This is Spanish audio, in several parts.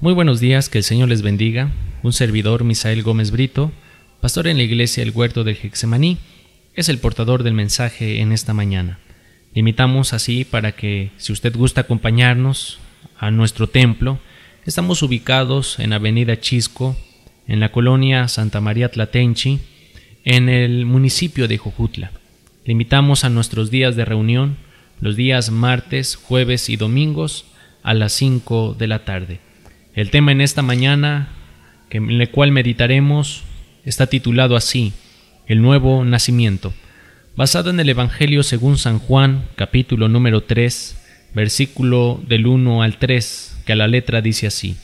Muy buenos días, que el Señor les bendiga. Un servidor, Misael Gómez Brito, pastor en la iglesia El Huerto del Hexemaní, es el portador del mensaje en esta mañana. Le invitamos así para que, si usted gusta acompañarnos a nuestro templo, estamos ubicados en Avenida Chisco, en la colonia Santa María Tlatenchi, en el municipio de Jojutla. Le invitamos a nuestros días de reunión, los días martes, jueves y domingos a las 5 de la tarde. El tema en esta mañana, en el cual meditaremos, está titulado así, El nuevo nacimiento, basado en el Evangelio según San Juan, capítulo número 3, versículo del 1 al 3, que a la letra dice así.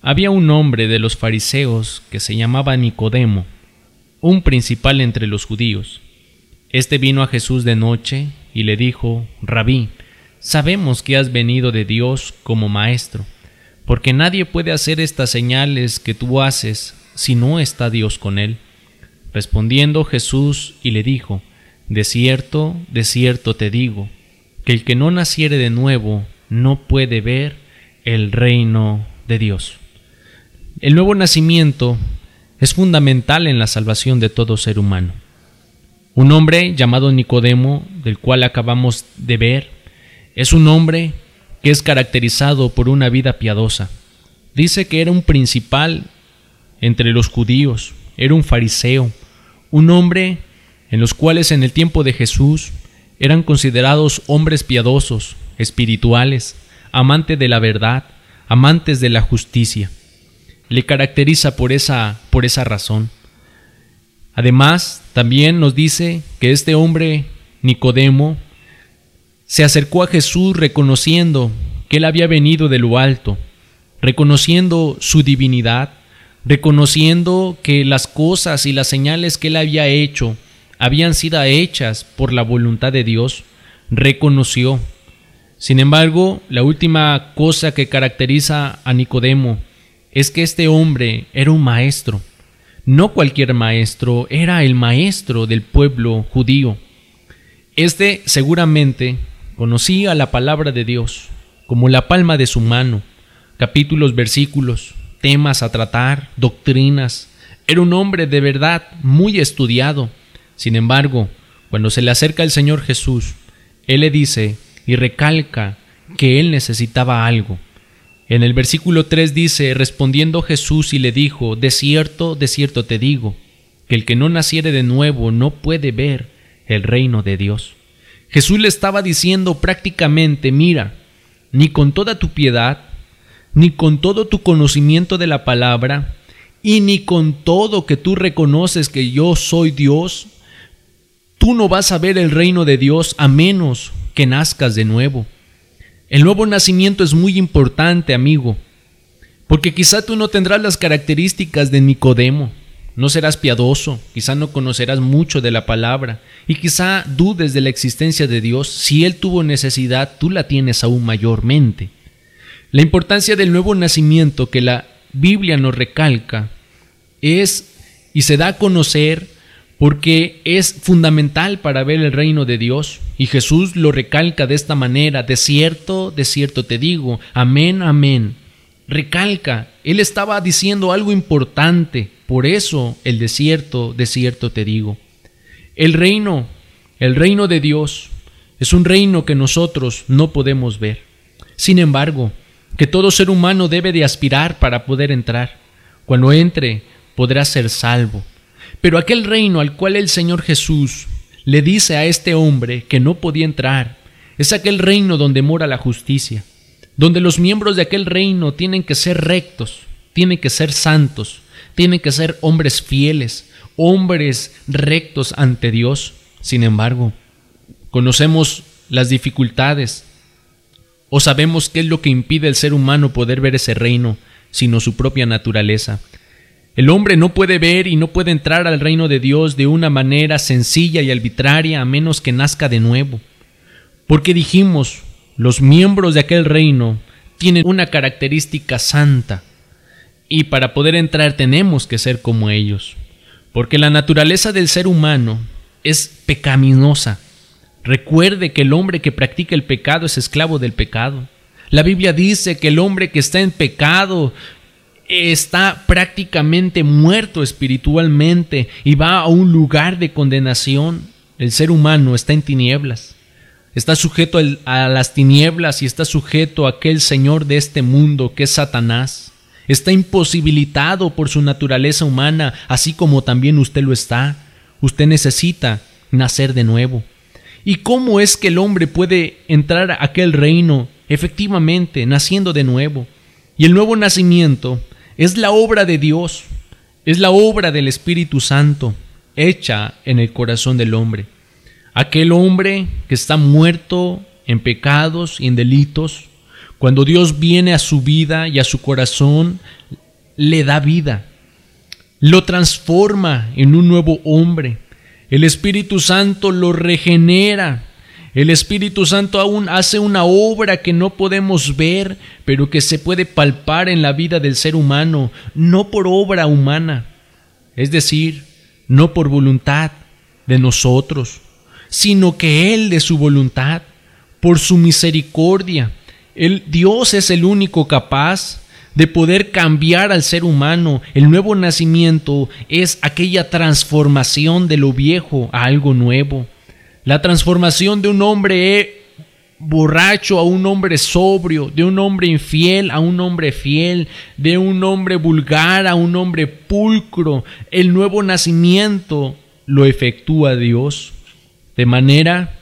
Había un hombre de los fariseos que se llamaba Nicodemo, un principal entre los judíos. Este vino a Jesús de noche y le dijo, Rabí, sabemos que has venido de Dios como maestro porque nadie puede hacer estas señales que tú haces si no está Dios con él. Respondiendo Jesús y le dijo, De cierto, de cierto te digo, que el que no naciere de nuevo no puede ver el reino de Dios. El nuevo nacimiento es fundamental en la salvación de todo ser humano. Un hombre llamado Nicodemo, del cual acabamos de ver, es un hombre que es caracterizado por una vida piadosa. Dice que era un principal entre los judíos, era un fariseo, un hombre en los cuales en el tiempo de Jesús eran considerados hombres piadosos, espirituales, amantes de la verdad, amantes de la justicia. Le caracteriza por esa, por esa razón. Además, también nos dice que este hombre, Nicodemo, se acercó a Jesús reconociendo que él había venido de lo alto, reconociendo su divinidad, reconociendo que las cosas y las señales que él había hecho habían sido hechas por la voluntad de Dios, reconoció. Sin embargo, la última cosa que caracteriza a Nicodemo es que este hombre era un maestro. No cualquier maestro, era el maestro del pueblo judío. Este seguramente Conocía la palabra de Dios como la palma de su mano, capítulos, versículos, temas a tratar, doctrinas. Era un hombre de verdad muy estudiado. Sin embargo, cuando se le acerca el Señor Jesús, Él le dice y recalca que Él necesitaba algo. En el versículo 3 dice, respondiendo Jesús y le dijo, de cierto, de cierto te digo, que el que no naciere de nuevo no puede ver el reino de Dios. Jesús le estaba diciendo prácticamente, mira, ni con toda tu piedad, ni con todo tu conocimiento de la palabra, y ni con todo que tú reconoces que yo soy Dios, tú no vas a ver el reino de Dios a menos que nazcas de nuevo. El nuevo nacimiento es muy importante, amigo, porque quizá tú no tendrás las características de Nicodemo, no serás piadoso, quizá no conocerás mucho de la palabra y quizá dudes de la existencia de Dios. Si Él tuvo necesidad, tú la tienes aún mayormente. La importancia del nuevo nacimiento que la Biblia nos recalca es y se da a conocer porque es fundamental para ver el reino de Dios. Y Jesús lo recalca de esta manera, de cierto, de cierto te digo, amén, amén. Recalca, Él estaba diciendo algo importante por eso el desierto, desierto te digo. El reino, el reino de Dios, es un reino que nosotros no podemos ver. Sin embargo, que todo ser humano debe de aspirar para poder entrar. Cuando entre, podrá ser salvo. Pero aquel reino al cual el Señor Jesús le dice a este hombre que no podía entrar, es aquel reino donde mora la justicia, donde los miembros de aquel reino tienen que ser rectos, tienen que ser santos, tienen que ser hombres fieles, hombres rectos ante Dios. Sin embargo, conocemos las dificultades o sabemos qué es lo que impide al ser humano poder ver ese reino, sino su propia naturaleza. El hombre no puede ver y no puede entrar al reino de Dios de una manera sencilla y arbitraria a menos que nazca de nuevo. Porque dijimos, los miembros de aquel reino tienen una característica santa, y para poder entrar tenemos que ser como ellos, porque la naturaleza del ser humano es pecaminosa. Recuerde que el hombre que practica el pecado es esclavo del pecado. La Biblia dice que el hombre que está en pecado está prácticamente muerto espiritualmente y va a un lugar de condenación. El ser humano está en tinieblas. Está sujeto a las tinieblas y está sujeto a aquel Señor de este mundo que es Satanás. Está imposibilitado por su naturaleza humana, así como también usted lo está. Usted necesita nacer de nuevo. ¿Y cómo es que el hombre puede entrar a aquel reino efectivamente naciendo de nuevo? Y el nuevo nacimiento es la obra de Dios, es la obra del Espíritu Santo hecha en el corazón del hombre. Aquel hombre que está muerto en pecados y en delitos, cuando Dios viene a su vida y a su corazón, le da vida, lo transforma en un nuevo hombre. El Espíritu Santo lo regenera. El Espíritu Santo aún hace una obra que no podemos ver, pero que se puede palpar en la vida del ser humano, no por obra humana, es decir, no por voluntad de nosotros, sino que Él de su voluntad, por su misericordia. El Dios es el único capaz de poder cambiar al ser humano. El nuevo nacimiento es aquella transformación de lo viejo a algo nuevo. La transformación de un hombre borracho a un hombre sobrio, de un hombre infiel a un hombre fiel, de un hombre vulgar a un hombre pulcro. El nuevo nacimiento lo efectúa Dios. De manera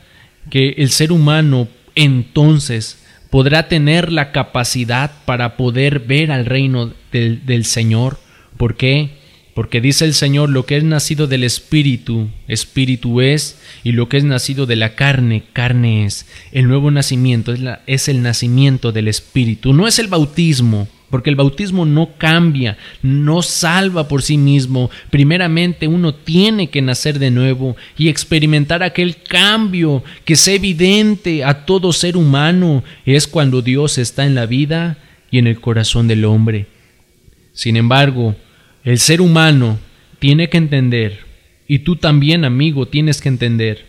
que el ser humano entonces podrá tener la capacidad para poder ver al reino del, Señor. ¿Por qué? Porque dice el Señor, lo que es nacido del Espíritu, Espíritu es, y lo que es nacido de la carne, carne es. El nuevo nacimiento es, el nacimiento del Espíritu, no es el bautismo, porque el bautismo no cambia, no salva por sí mismo. Primeramente uno tiene que nacer de nuevo y experimentar aquel cambio que es evidente a todo ser humano. Es cuando Dios está en la vida y en el corazón del hombre. Sin embargo, el ser humano tiene que entender, y tú también amigo tienes que entender,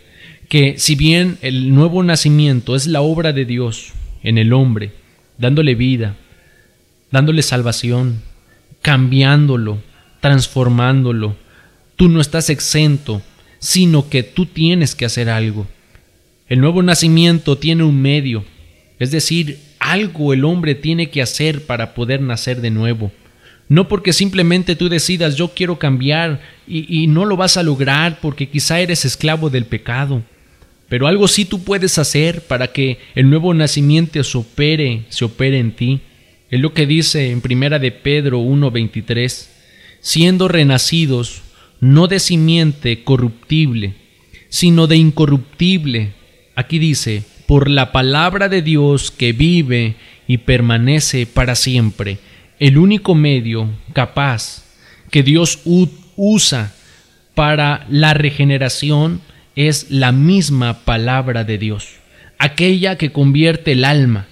que si bien el nuevo nacimiento es la obra de Dios en el hombre, dándole vida, dándole salvación, cambiándolo, transformándolo. Tú no estás exento, sino que tú tienes que hacer algo. El nuevo nacimiento tiene un medio, es decir, algo el hombre tiene que hacer para poder nacer de nuevo. No porque simplemente tú decidas yo quiero cambiar y, y, no lo vas a lograr porque quizá eres esclavo del pecado. Pero algo sí tú puedes hacer para que el nuevo nacimiento se opere, se opere en ti. Es lo que dice en Primera de Pedro 1:23, siendo renacidos no de simiente corruptible, sino de incorruptible. Aquí dice, por la palabra de Dios que vive y permanece para siempre. El único medio capaz que Dios usa para la regeneración es la misma palabra de Dios, aquella que convierte el alma,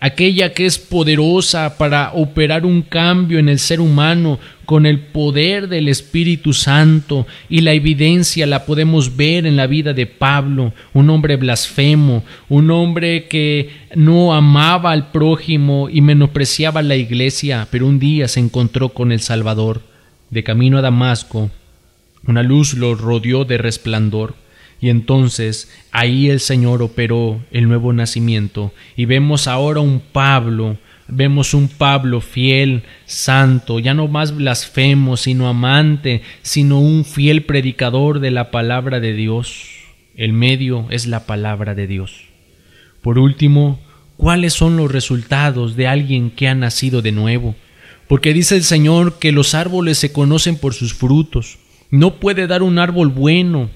aquella que es poderosa para operar un cambio en el ser humano con el poder del Espíritu Santo y la evidencia la podemos ver en la vida de Pablo, un hombre blasfemo, un hombre que no amaba al prójimo y menospreciaba la iglesia, pero un día se encontró con el Salvador. De camino a Damasco, una luz lo rodeó de resplandor. Y entonces ahí el Señor operó el nuevo nacimiento y vemos ahora un Pablo, vemos un Pablo fiel, santo, ya no más blasfemo, sino amante, sino un fiel predicador de la palabra de Dios. El medio es la palabra de Dios. Por último, ¿cuáles son los resultados de alguien que ha nacido de nuevo? Porque dice el Señor que los árboles se conocen por sus frutos. No puede dar un árbol bueno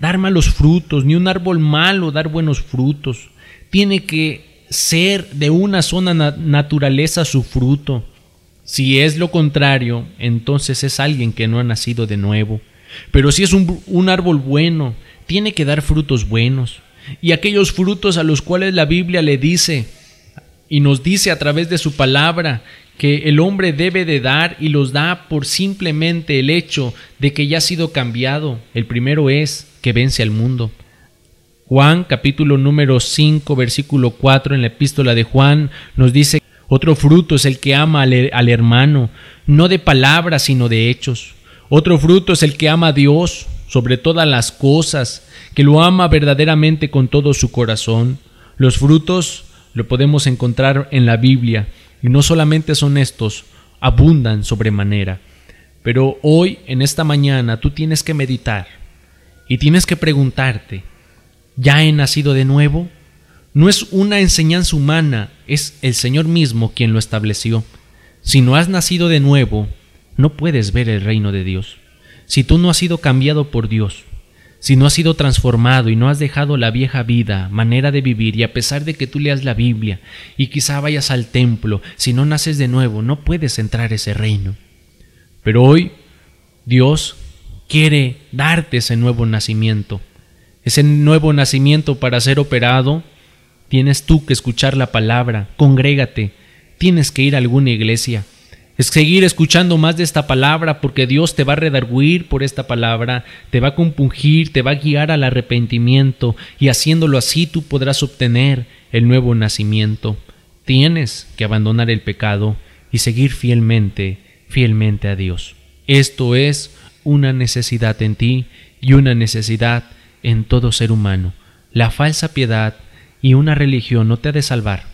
dar malos frutos, ni un árbol malo dar buenos frutos. Tiene que ser de una sola naturaleza su fruto. Si es lo contrario, entonces es alguien que no ha nacido de nuevo. Pero si es un árbol bueno, tiene que dar frutos buenos. Y aquellos frutos a los cuales la Biblia le dice y nos dice a través de su palabra que el hombre debe de dar y los da por simplemente el hecho de que ya ha sido cambiado. El primero es que vence al mundo. Juan capítulo número 5 versículo 4 en la epístola de Juan nos dice, otro fruto es el que ama al, al hermano, no de palabras sino de hechos. Otro fruto es el que ama a Dios sobre todas las cosas, que lo ama verdaderamente con todo su corazón. Los frutos lo podemos encontrar en la Biblia, y no solamente son estos, abundan sobremanera. Pero hoy, en esta mañana, tú tienes que meditar y tienes que preguntarte, ¿ya he nacido de nuevo? No es una enseñanza humana, es el Señor mismo quien lo estableció. Si no has nacido de nuevo, no puedes ver el reino de Dios. Si tú no has sido cambiado por Dios, si no has sido transformado y no has dejado la vieja vida, manera de vivir, y a pesar de que tú leas la Biblia y quizá vayas al templo, si no naces de nuevo, no puedes entrar a ese reino. Pero hoy Dios quiere darte ese nuevo nacimiento. Ese nuevo nacimiento para ser operado, tienes tú que escuchar la palabra, congrégate, tienes que ir a alguna iglesia, es seguir escuchando más de esta palabra porque Dios te va a redarguir por esta palabra, te va a compungir, te va a guiar al arrepentimiento y haciéndolo así tú podrás obtener el nuevo nacimiento. Tienes que abandonar el pecado y seguir fielmente, fielmente a Dios. Esto es una necesidad en ti y una necesidad en todo ser humano. La falsa piedad y una religión no te ha de salvar.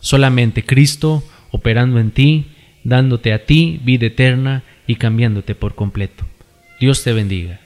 Solamente Cristo operando en ti dándote a ti vida eterna y cambiándote por completo. Dios te bendiga.